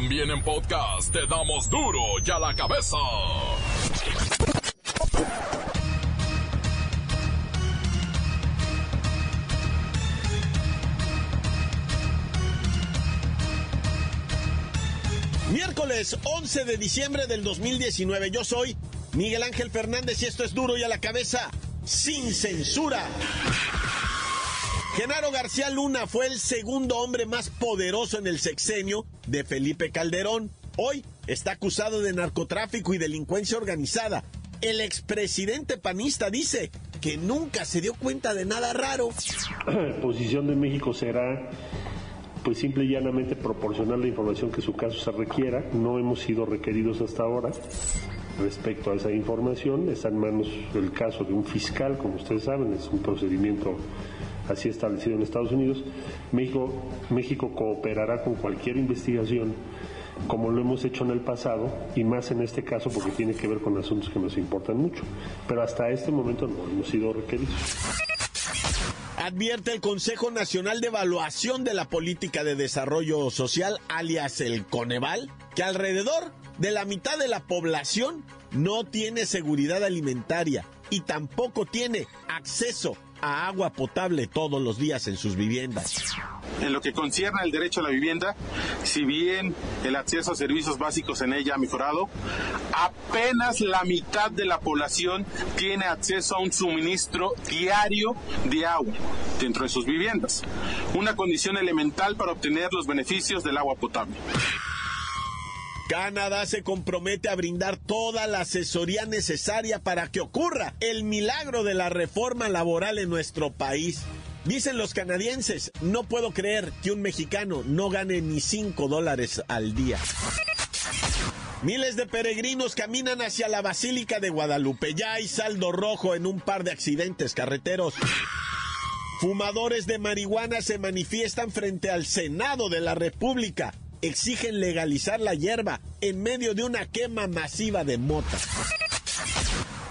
También en podcast te damos duro y a la cabeza. Miércoles 11 de diciembre del 2019. Yo soy Miguel Ángel Fernández y esto es duro y a la cabeza sin censura. Genaro García Luna fue el segundo hombre más poderoso en el sexenio de Felipe Calderón. Hoy está acusado de narcotráfico y delincuencia organizada. El expresidente panista dice que nunca se dio cuenta de nada raro. La posición de México será pues simple y llanamente proporcionar la información que su caso se requiera. No hemos sido requeridos hasta ahora respecto a esa información. Está en manos del caso de un fiscal, como ustedes saben, es un procedimiento así establecido en Estados Unidos. México, México cooperará con cualquier investigación como lo hemos hecho en el pasado y más en este caso porque tiene que ver con asuntos que nos importan mucho. Pero hasta este momento no hemos sido requeridos. Advierte el Consejo Nacional de Evaluación de la Política de Desarrollo Social, alias el Coneval, que alrededor de la mitad de la población no tiene seguridad alimentaria y tampoco tiene acceso a agua potable todos los días en sus viviendas. En lo que concierne al derecho a la vivienda, si bien el acceso a servicios básicos en ella ha mejorado, apenas la mitad de la población tiene acceso a un suministro diario de agua dentro de sus viviendas, una condición elemental para obtener los beneficios del agua potable. Canadá se compromete a brindar toda la asesoría necesaria para que ocurra el milagro de la reforma laboral en nuestro país. Dicen los canadienses, no puedo creer que un mexicano no gane ni 5 dólares al día. Miles de peregrinos caminan hacia la Basílica de Guadalupe. Ya hay saldo rojo en un par de accidentes carreteros. Fumadores de marihuana se manifiestan frente al Senado de la República exigen legalizar la hierba en medio de una quema masiva de mota.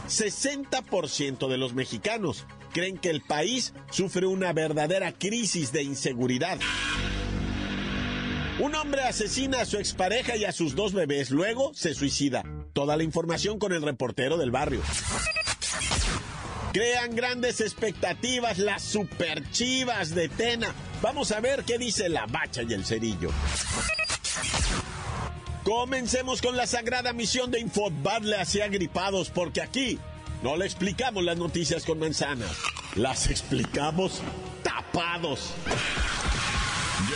60% de los mexicanos creen que el país sufre una verdadera crisis de inseguridad. Un hombre asesina a su expareja y a sus dos bebés, luego se suicida. Toda la información con el reportero del barrio. Crean grandes expectativas las superchivas de Tena. Vamos a ver qué dice la bacha y el cerillo. Comencemos con la sagrada misión de Infobadle hacia agripados, porque aquí no le explicamos las noticias con manzanas, las explicamos tapados.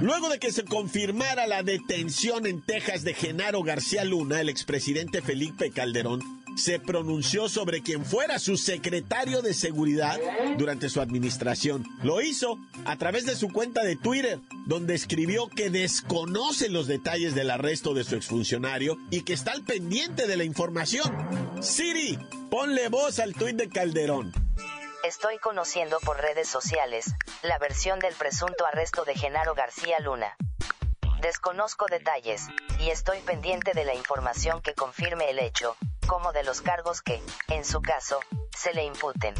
Luego de que se confirmara la detención en Texas de Genaro García Luna, el expresidente Felipe Calderón se pronunció sobre quien fuera su secretario de seguridad durante su administración. Lo hizo a través de su cuenta de Twitter, donde escribió que desconoce los detalles del arresto de su exfuncionario y que está al pendiente de la información. Siri, ponle voz al tuit de Calderón. Estoy conociendo por redes sociales la versión del presunto arresto de Genaro García Luna. Desconozco detalles, y estoy pendiente de la información que confirme el hecho, como de los cargos que, en su caso, se le imputen.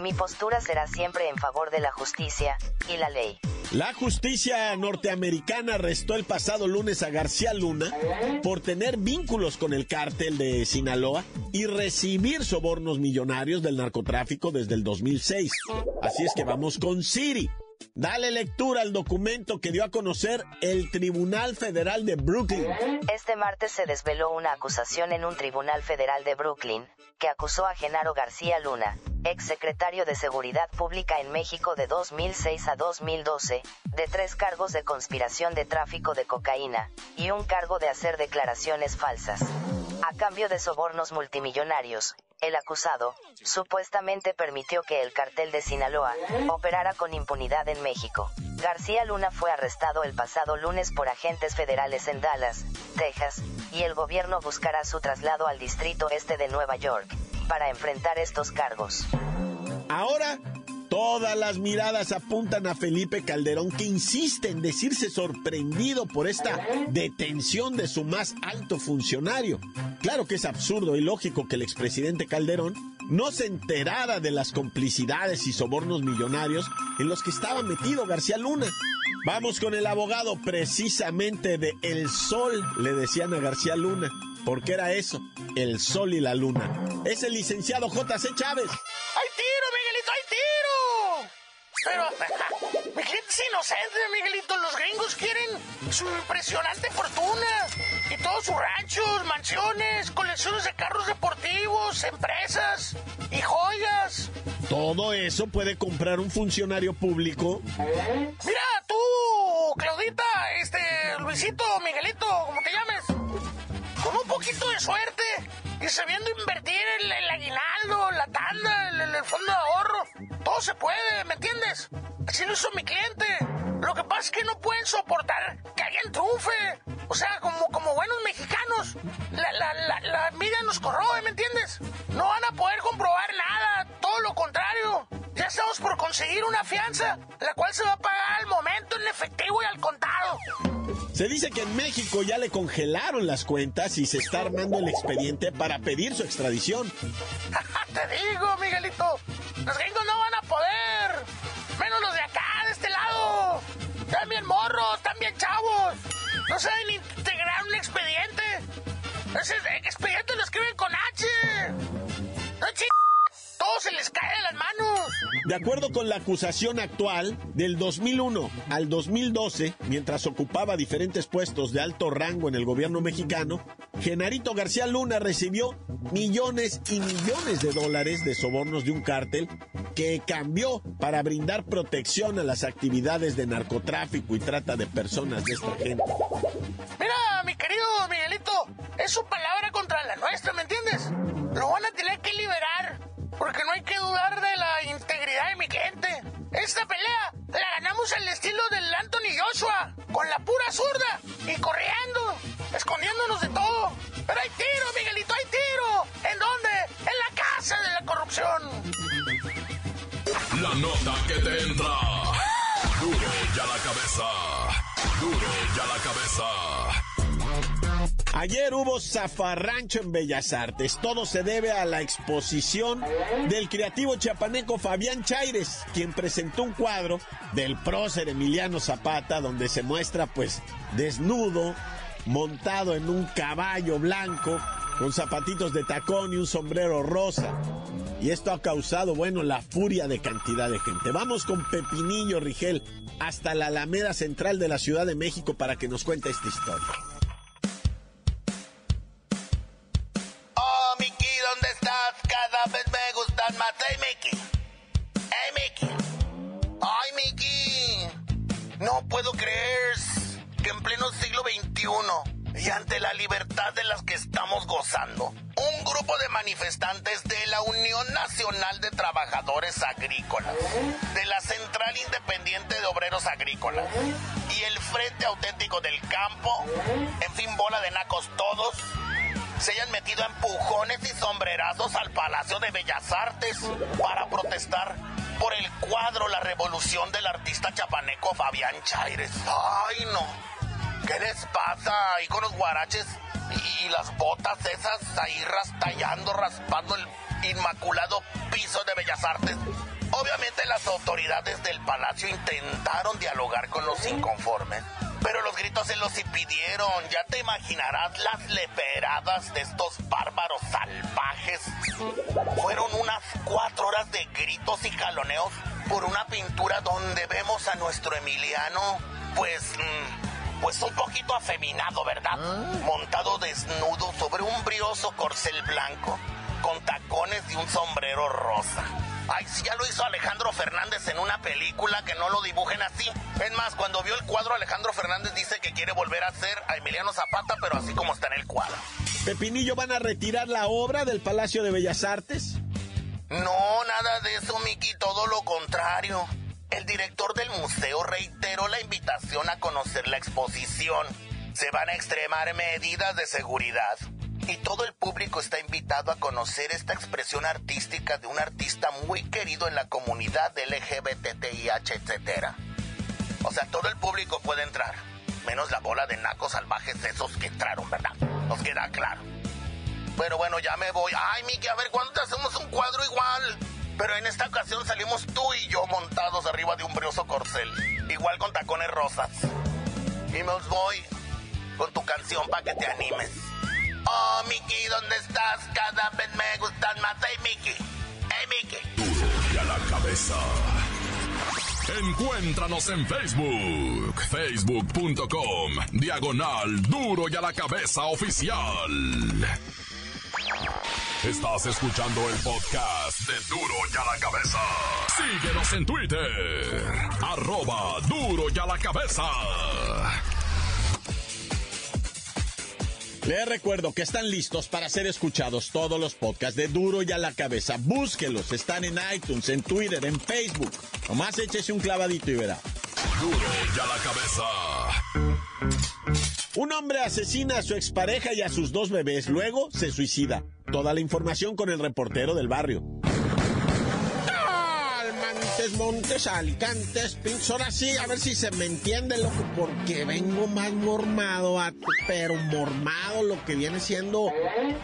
Mi postura será siempre en favor de la justicia y la ley. La justicia norteamericana arrestó el pasado lunes a García Luna por tener vínculos con el cártel de Sinaloa y recibir sobornos millonarios del narcotráfico desde el 2006. Así es que vamos con Siri. Dale lectura al documento que dio a conocer el Tribunal Federal de Brooklyn. Este martes se desveló una acusación en un tribunal federal de Brooklyn, que acusó a Genaro García Luna, ex secretario de Seguridad Pública en México de 2006 a 2012, de tres cargos de conspiración de tráfico de cocaína, y un cargo de hacer declaraciones falsas. A cambio de sobornos multimillonarios, el acusado, supuestamente permitió que el cartel de Sinaloa, operara con impunidad en México. García Luna fue arrestado el pasado lunes por agentes federales en Dallas, Texas, y el gobierno buscará su traslado al distrito este de Nueva York, para enfrentar estos cargos. Ahora, todas las miradas apuntan a Felipe Calderón, que insiste en decirse sorprendido por esta detención de su más alto funcionario. Claro que es absurdo y lógico que el expresidente Calderón no se enterara de las complicidades y sobornos millonarios en los que estaba metido García Luna. Vamos con el abogado precisamente de El Sol, le decían a García Luna, porque era eso, el Sol y la Luna. Es el licenciado J.C. Chávez. Pero, mi gente es inocente, Miguelito. Los gringos quieren su impresionante fortuna. Y todos sus ranchos, mansiones, colecciones de carros deportivos, empresas y joyas. Todo eso puede comprar un funcionario público. Mira, tú, Claudita, este, Luisito, Miguelito, como te llames. Con un poquito de suerte y sabiendo invertir el, el aguinaldo, el, fondo de ahorro. Todo se puede, ¿me entiendes? Así lo hizo mi cliente. Lo que pasa es que no pueden soportar que alguien triunfe. O sea, como, como buenos mexicanos. La, la, la, la envidia nos corroe, ¿me entiendes? No van a poder comprobar nada. Todo lo contrario. Ya estamos por conseguir una fianza, la cual se va a pagar al momento en efectivo y al contado. Se dice que en México ya le congelaron las cuentas y se está armando el expediente para pedir su extradición. Te digo, Miguelito, los gringos no van a poder. Menos los de acá, de este lado. Están bien morros, están bien chavos. No saben integrar un expediente. Ese expediente lo escriben con H. No ch... Todo se les cae de las manos. De acuerdo con la acusación actual, del 2001 al 2012, mientras ocupaba diferentes puestos de alto rango en el gobierno mexicano, Genarito García Luna recibió millones y millones de dólares de sobornos de un cártel que cambió para brindar protección a las actividades de narcotráfico y trata de personas de esta gente. Mira, mi querido Miguelito, es su palabra contra la nuestra, ¿me entiendes? Lo van a tener que liberar, porque no hay que dudar de la integridad de mi cliente. Esta pelea la ganamos al estilo del Anthony Joshua, con la pura zurda y corriendo, escondiéndonos de todo. Pero hay tiro, Miguelito, hay tiro. ¿En dónde? En la casa de la corrupción. La nota que te entra. Duro ya la cabeza. Duro ya la cabeza. Ayer hubo zafarrancho en Bellas Artes. Todo se debe a la exposición del creativo chiapaneco Fabián Chaires, quien presentó un cuadro del prócer Emiliano Zapata, donde se muestra pues desnudo, montado en un caballo blanco, con zapatitos de tacón y un sombrero rosa. Y esto ha causado, bueno, la furia de cantidad de gente. Vamos con Pepinillo Rigel hasta la Alameda Central de la Ciudad de México para que nos cuente esta historia. Y ante la libertad de las que estamos gozando, un grupo de manifestantes de la Unión Nacional de Trabajadores Agrícolas, de la Central Independiente de Obreros Agrícolas y el Frente Auténtico del Campo, en fin, bola de nacos todos, se hayan metido empujones y sombrerazos al Palacio de Bellas Artes para protestar por el cuadro La Revolución del artista chapaneco Fabián Chaires. Ay, no. ¿Qué les pasa ahí con los guaraches y las botas esas ahí rastallando, raspando el inmaculado piso de Bellas Artes? Obviamente las autoridades del palacio intentaron dialogar con los inconformes, pero los gritos se los impidieron. Ya te imaginarás las leperadas de estos bárbaros salvajes. Fueron unas cuatro horas de gritos y jaloneos por una pintura donde vemos a nuestro Emiliano, pues... mmm, pues un poquito afeminado, ¿verdad? Montado desnudo sobre un brioso corcel blanco, con tacones y un sombrero rosa. Ay, si ya lo hizo Alejandro Fernández en una película, que no lo dibujen así. Es más, cuando vio el cuadro, Alejandro Fernández dice que quiere volver a hacer a Emiliano Zapata, pero así como está en el cuadro. Pepinillo, ¿van a retirar la obra del Palacio de Bellas Artes? No, nada de eso, Miki, todo lo contrario. El director del museo reiteró la invitación a conocer la exposición. Se van a extremar medidas de seguridad y todo el público está invitado a conocer esta expresión artística de un artista muy querido en la comunidad LGBTIH, etc. O sea, todo el público puede entrar, menos la bola de nacos salvajes esos que entraron, ¿verdad? Nos queda claro. Pero bueno, ya me voy. Ay, Miki, a ver, ¿cuándo te hacemos un cuadro igual? Pero en esta ocasión salimos tú y yo montados arriba de un brioso corcel. Igual con tacones rosas. Y me voy con tu canción para que te animes. Oh, Mickey, ¿dónde estás? Cada vez me gustan más. Hey, Mickey. Hey, Mickey. A la cabeza. Encuéntranos en Facebook, facebook.com, diagonal Duro y a la cabeza oficial. Estás escuchando el podcast de Duro y a la cabeza. Síguenos en Twitter, arroba Duro y a la cabeza. Les recuerdo que están listos para ser escuchados todos los podcasts de Duro y a la cabeza. Búsquelos, están en iTunes, en Twitter, en Facebook. Nomás échese un clavadito y verá. Duro y a la cabeza. Un hombre asesina a su expareja y a sus dos bebés, luego se suicida. Toda la información con el reportero del barrio. Montes, Montes, Alicantes, Pintos. Ahora sí, a ver si se me entiende, loco, porque vengo más mormado, vato, pero mormado, lo que viene siendo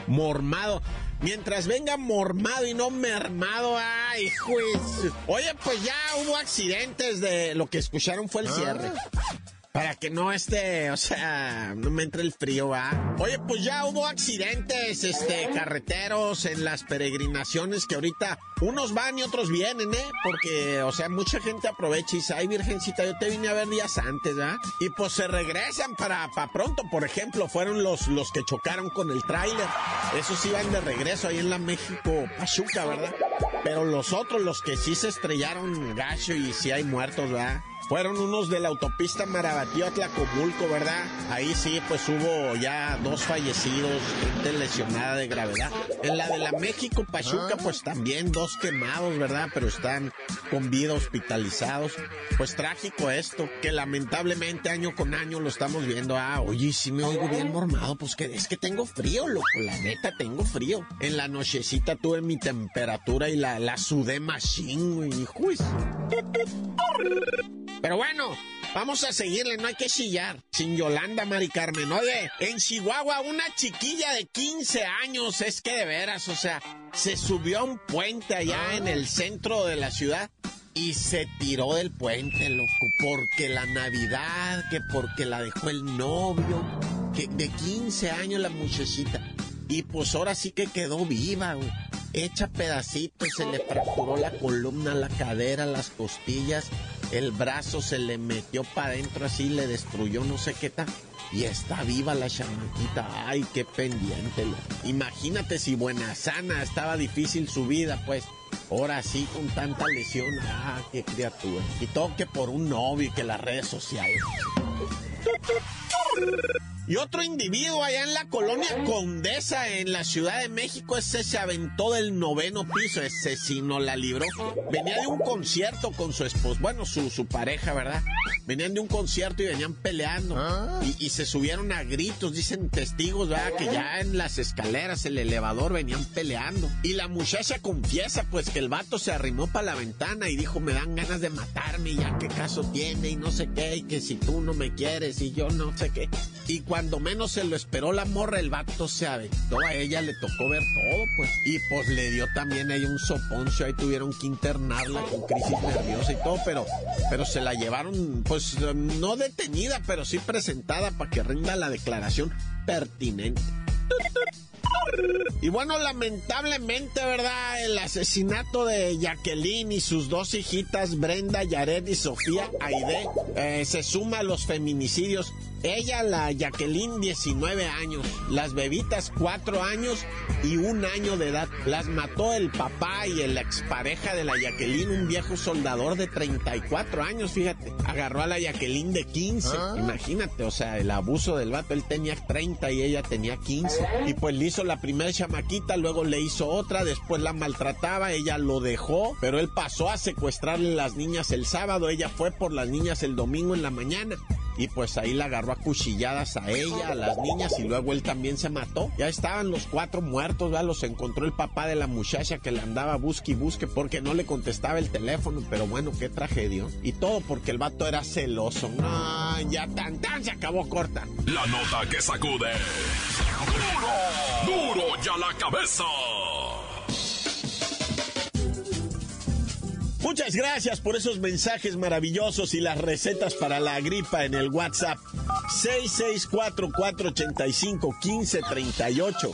mormado. Mientras venga mormado y no mermado, ay, juez. Oye, pues ya hubo accidentes de lo que escucharon fue el cierre. Para que no esté, o sea, no me entre el frío, ¿va? Oye, pues ya hubo accidentes, este, carreteros en las peregrinaciones que ahorita unos van y otros vienen, ¿eh? Porque, o sea, mucha gente aprovecha y dice, ay, virgencita, yo te vine a ver días antes, ¿va? Y pues se regresan para, para pronto, por ejemplo, fueron los, los que chocaron con el tráiler. Esos iban de regreso ahí en la México Pachuca, ¿verdad? Pero los otros, los que sí se estrellaron gacho y sí hay muertos, ¿verdad? Fueron unos de la autopista Marabatío a Tlacomulco, ¿verdad? Ahí sí, pues hubo ya dos fallecidos, gente lesionada de gravedad. En la de la México Pachuca, pues también dos quemados, ¿verdad? Pero están con vida hospitalizados. Pues trágico esto, que lamentablemente año con año lo estamos viendo. Ah, oye, si me oigo bien mormado, pues que es que tengo frío, loco. La neta, tengo frío. En la nochecita tuve mi temperatura y la, la sudé machine, güey. Pero bueno, vamos a seguirle, no hay que chillar. Sin Yolanda, Mari Carmen. Oye, en Chihuahua, una chiquilla de 15 años, es que de veras, o sea, se subió a un puente allá en el centro de la ciudad y se tiró del puente, loco, porque la Navidad, que porque la dejó el novio, que de 15 años la muchachita. Y pues ahora sí que quedó viva. Hecha pedacitos, se le fracturó la columna, la cadera, las costillas, el brazo se le metió para adentro así, le destruyó no sé qué tal. Y está viva la chamaquita. Ay, qué pendiente. Imagínate si buena sana estaba difícil su vida, pues. Ahora sí, con tanta lesión. Ah, qué criatura. Y todo que por un novio y que las redes sociales. Y otro individuo allá en la colonia Condesa, en la Ciudad de México, ese se aventó del noveno piso, ese sí no la libró. Venía de un concierto con su esposo, bueno, su, su pareja, ¿verdad? Venían de un concierto y venían peleando. Y, y se subieron a gritos, dicen testigos, ¿verdad? Que ya en las escaleras, el elevador, venían peleando. Y la muchacha confiesa, pues, que el vato se arrimó para la ventana y dijo, me dan ganas de matarme, ya qué caso tiene, y no sé qué, y que si tú no me quieres, y yo no sé qué. Y cuando menos se lo esperó la morra, el vato se aventó. A ella le tocó ver todo, pues. Y pues le dio también ahí un soponcio. Ahí tuvieron que internarla con crisis nerviosa y todo, pero, pero se la llevaron, pues no detenida, pero sí presentada para que rinda la declaración pertinente. Y bueno, lamentablemente, ¿verdad? El asesinato de Jacqueline y sus dos hijitas, Brenda, Yared y Sofía Aide, eh, se suma a los feminicidios Ella, la Jacqueline, 19 años. Las bebitas, 4 años y un año de edad. Las mató el papá y el expareja de la Jacqueline, un viejo soldador de 34 años, fíjate. Agarró a la Jacqueline de 15. Ah. Imagínate, o sea, el abuso del vato. Él tenía 30 y ella tenía 15. Y pues le hizo la primera chamaquita, luego le hizo otra, después la maltrataba, ella lo dejó, pero él pasó a secuestrarle las niñas el sábado, ella fue por las niñas el domingo en la mañana y pues ahí la agarró a cuchilladas a ella, a las niñas y luego él también se mató. Ya estaban los cuatro muertos, ¿verdad? Los encontró el papá de la muchacha que le andaba busque y busque porque no le contestaba el teléfono, pero bueno, qué tragedia. Y todo porque el vato era celoso. Ya tan tan se acabó corta. La nota que sacude. Duro, duro ya la cabeza. Muchas gracias por esos mensajes maravillosos y las recetas para la gripa en el WhatsApp 664-485-1538.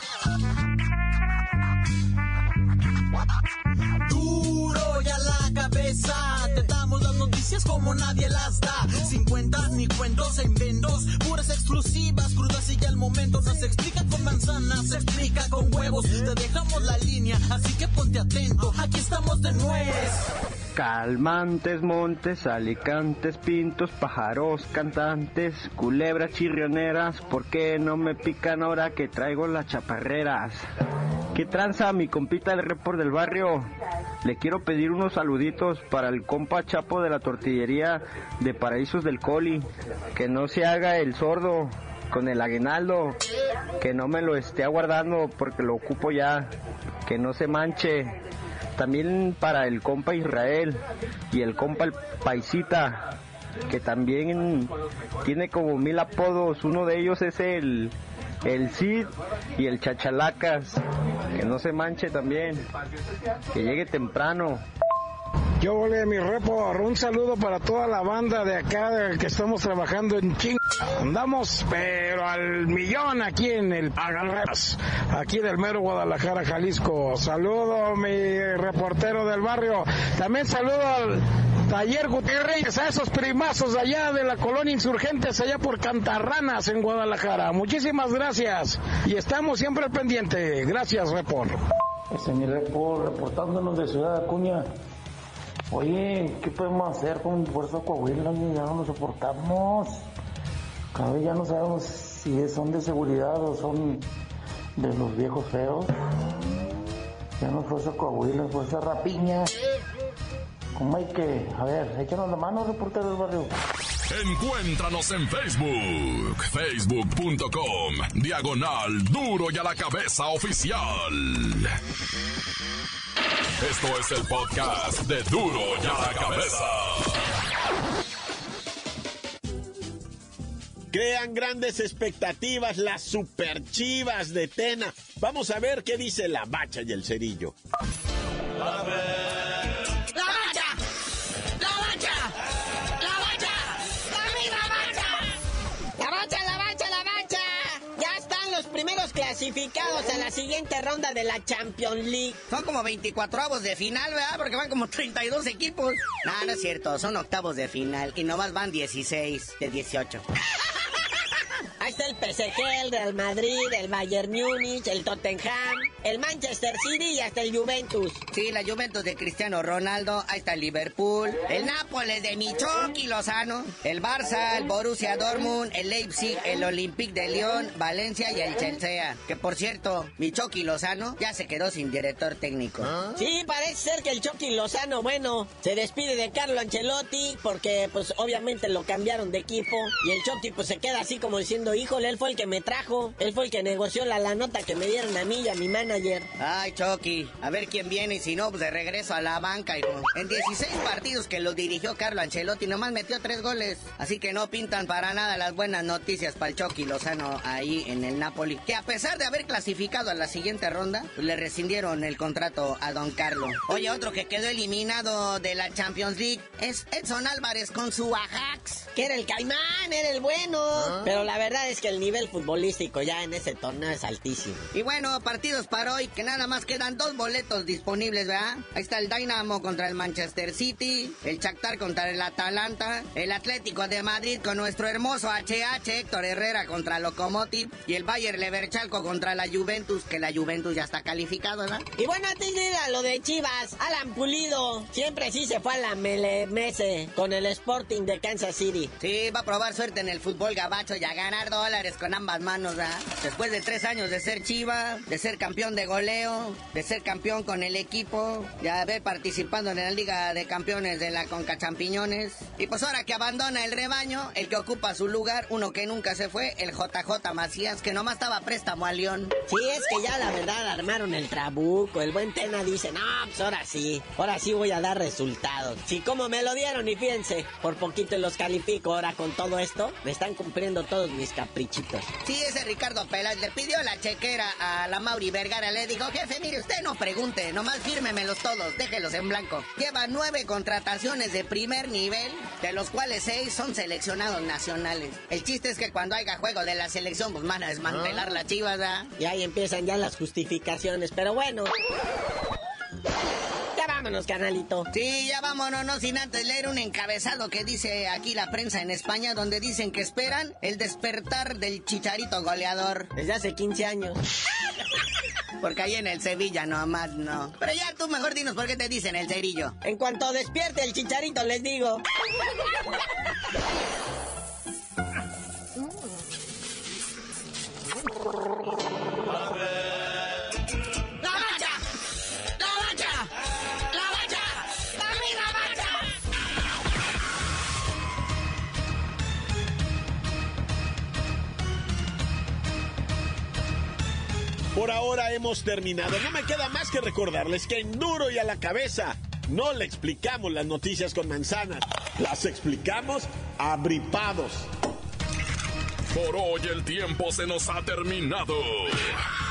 Duro ya la cabeza, te damos las noticias como nadie las da. Sin cuentas ni cuentos en vendos, puras exclusivas, crudas y ya el momento. No se explica con manzanas, se explica con huevos. Te dejamos la línea, así que ponte atento, aquí estamos de nuez. Calmantes, montes, alicantes, pintos, pájaros, cantantes, culebras chirrioneras, ¿por qué no me pican ahora que traigo las chaparreras? ¿Qué tranza mi compita el report del barrio? Le quiero pedir unos saluditos para el compa Chapo de la tortillería de Paraísos del Coli. Que no se haga el sordo con el aguinaldo. Que no me lo esté aguardando porque lo ocupo ya. Que no se manche también para el compa Israel y el compa el Paisita, que también tiene como mil apodos. Uno de ellos es el, el Cid y el Chachalacas. Que no se manche también. Que llegue temprano. Yo volé mi repo, un saludo para toda la banda de acá que estamos trabajando en ching. Andamos, pero al millón aquí en el Agarreras, aquí del mero Guadalajara, Jalisco. Saludo mi reportero del barrio. También saludo al Taller Gutiérrez, a esos primazos allá de la colonia Insurgentes, allá por Cantarranas en Guadalajara. Muchísimas gracias y estamos siempre al pendiente. Gracias, Report. Este es mi report, reportándonos de Ciudad Acuña. Oye, ¿qué podemos hacer con Fuerza Coahuila? Ya no lo soportamos. Cada vez ya no sabemos si son de seguridad o son de los viejos feos. Ya no es Fuerza Coahuila, Fuerza Rapiña. ¿Cómo hay que? A ver, échanos la mano, reportero del barrio. Encuéntranos en Facebook, facebook.com, diagonal duro y a la cabeza oficial. Esto es el podcast de duro y a la cabeza. Crean grandes expectativas las superchivas de Tena. Vamos a ver qué dice la bacha y el cerillo. clasificados a la siguiente ronda de la Champions League. Son como 24 avos de final, ¿verdad? Porque van como 32 equipos. No, no es cierto, son octavos de final y nomás van 16 de 18. Ahí está el PSG, el Real Madrid, el Bayern Múnich, el Tottenham, el Manchester City y hasta el Juventus. Sí, la Juventus de Cristiano Ronaldo, ahí está el Liverpool, el Nápoles de Michoki Lozano, el Barça, el Borussia Dortmund, el Leipzig, el Olympique de Lyon, Valencia y el Chelsea. Que por cierto, Michoki Lozano ya se quedó sin director técnico. ¿Ah? Sí, parece ser que el Chucky Lozano, bueno, se despide de Carlo Ancelotti porque pues obviamente lo cambiaron de equipo y el Chucky pues se queda así como diciendo híjole, él fue el que me trajo, él fue el que negoció la, la nota que me dieron a mí y a mi manager. Ay, Chucky, a ver quién viene y si no, pues de regreso a la banca, hijo. En 16 partidos que lo dirigió Carlo Ancelotti, nomás metió tres goles. Así que no pintan para nada las buenas noticias para el Chucky Lozano ahí en el Napoli. Que a pesar de haber clasificado a la siguiente ronda, pues le rescindieron el contrato a Don Carlo. Oye, otro que quedó eliminado de la Champions League es Edson Álvarez con su Ajax. Que era el caimán, era el bueno. Ah. Pero la verdad verdad es que el nivel futbolístico ya en ese torneo es altísimo. Y bueno, partidos para hoy, que nada más quedan dos boletos disponibles, ¿verdad? Ahí está el Dynamo contra el Manchester City, el Shakhtar contra el Atalanta, el Atlético de Madrid con nuestro hermoso HH Héctor Herrera contra Lokomotiv y el Bayer Leverchalco contra la Juventus, que la Juventus ya está calificado, ¿verdad? Y bueno, antes de ir a lo de Chivas, Alan Pulido, siempre sí se fue a la Mese con el Sporting de Kansas City. Sí, va a probar suerte en el fútbol gabacho y a ganar dólares con ambas manos, ¿verdad? Después de tres años de ser Chiva, de ser campeón de goleo, de ser campeón con el equipo, de haber participado en la Liga de Campeones de la Conca Champiñones. Y pues ahora que abandona el rebaño, el que ocupa su lugar, uno que nunca se fue, el JJ Macías, que nomás estaba préstamo a León. Sí, es que ya la verdad armaron el trabuco. El buen Tena dice, no, pues ahora sí, ahora sí voy a dar resultados. Sí, como me lo dieron y fíjense, por poquito los califico ahora con todo esto, me están cumpliendo todos mis caprichitos. Sí, ese Ricardo Peláez le pidió la chequera a la Mauri Vergara, le dijo, jefe, mire, usted no pregunte, nomás fírmemelos todos, déjelos en blanco. Lleva nueve contrataciones de primer nivel, de los cuales seis son seleccionados nacionales. El chiste es que cuando haya juego de la selección, pues van a desmantelar la chivas, ¿verdad? Y ahí empiezan ya las justificaciones, pero bueno. Ya vámonos, carnalito. Sí, ya vámonos, no sin antes leer un encabezado que dice aquí la prensa en España, donde dicen que esperan el despertar del chicharito goleador. Desde hace 15 años. Porque ahí en el Sevilla nomás no. Pero ya tú mejor dinos por qué te dicen el cerillo. En cuanto despierte el chicharito, les digo. ahora hemos terminado. No me queda más que recordarles que en duro y a la cabeza no le explicamos las noticias con manzanas, las explicamos abripados. Por hoy el tiempo se nos ha terminado.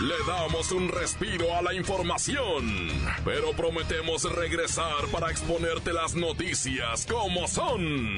Le damos un respiro a la información, pero prometemos regresar para exponerte las noticias como son.